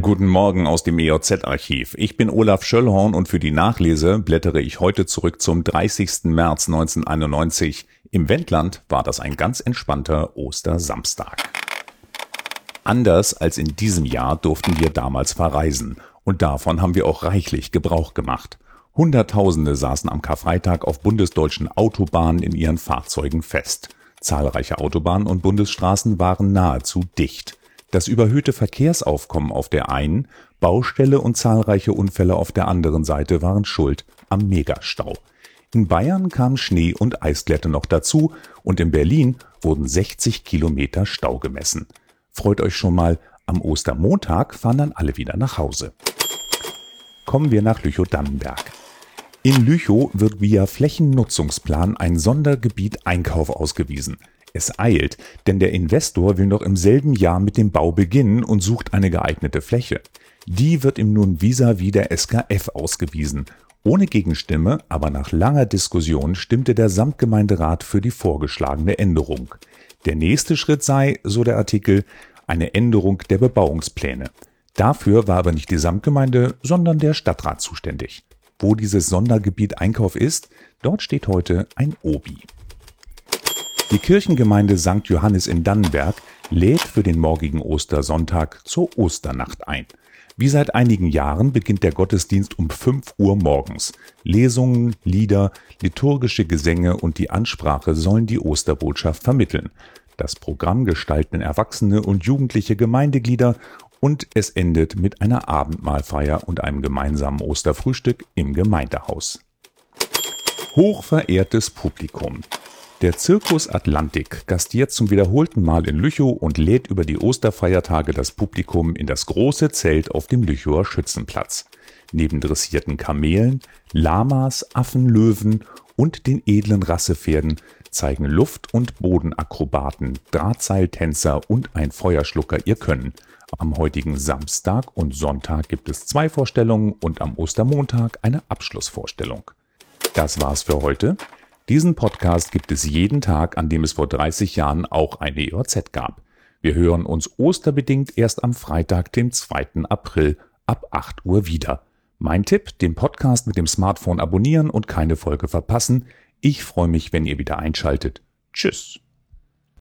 Guten Morgen aus dem EOZ-Archiv. Ich bin Olaf Schöllhorn und für die Nachlese blättere ich heute zurück zum 30. März 1991. Im Wendland war das ein ganz entspannter Ostersamstag. Anders als in diesem Jahr durften wir damals verreisen. Und davon haben wir auch reichlich Gebrauch gemacht. Hunderttausende saßen am Karfreitag auf bundesdeutschen Autobahnen in ihren Fahrzeugen fest. Zahlreiche Autobahnen und Bundesstraßen waren nahezu dicht. Das überhöhte Verkehrsaufkommen auf der einen, Baustelle und zahlreiche Unfälle auf der anderen Seite waren schuld am Megastau. In Bayern kamen Schnee und Eisglätte noch dazu und in Berlin wurden 60 Kilometer Stau gemessen. Freut euch schon mal, am Ostermontag fahren dann alle wieder nach Hause. Kommen wir nach Lüchow-Dannenberg. In Lüchow wird via Flächennutzungsplan ein Sondergebiet Einkauf ausgewiesen. Es eilt, denn der Investor will noch im selben Jahr mit dem Bau beginnen und sucht eine geeignete Fläche. Die wird ihm nun vis-à-vis der SKF ausgewiesen. Ohne Gegenstimme, aber nach langer Diskussion stimmte der Samtgemeinderat für die vorgeschlagene Änderung. Der nächste Schritt sei, so der Artikel, eine Änderung der Bebauungspläne. Dafür war aber nicht die Samtgemeinde, sondern der Stadtrat zuständig. Wo dieses Sondergebiet Einkauf ist, dort steht heute ein Obi. Die Kirchengemeinde St. Johannes in Dannenberg lädt für den morgigen Ostersonntag zur Osternacht ein. Wie seit einigen Jahren beginnt der Gottesdienst um 5 Uhr morgens. Lesungen, Lieder, liturgische Gesänge und die Ansprache sollen die Osterbotschaft vermitteln. Das Programm gestalten erwachsene und jugendliche Gemeindeglieder und es endet mit einer Abendmahlfeier und einem gemeinsamen Osterfrühstück im Gemeindehaus. Hochverehrtes Publikum! Der Zirkus Atlantik gastiert zum wiederholten Mal in Lüchow und lädt über die Osterfeiertage das Publikum in das große Zelt auf dem Lüchower Schützenplatz. Neben dressierten Kamelen, Lamas, Affenlöwen und den edlen Rassepferden zeigen Luft- und Bodenakrobaten, Drahtseiltänzer und ein Feuerschlucker ihr Können. Am heutigen Samstag und Sonntag gibt es zwei Vorstellungen und am Ostermontag eine Abschlussvorstellung. Das war's für heute. Diesen Podcast gibt es jeden Tag, an dem es vor 30 Jahren auch eine EOZ gab. Wir hören uns osterbedingt erst am Freitag, dem 2. April ab 8 Uhr wieder. Mein Tipp, den Podcast mit dem Smartphone abonnieren und keine Folge verpassen. Ich freue mich, wenn ihr wieder einschaltet. Tschüss.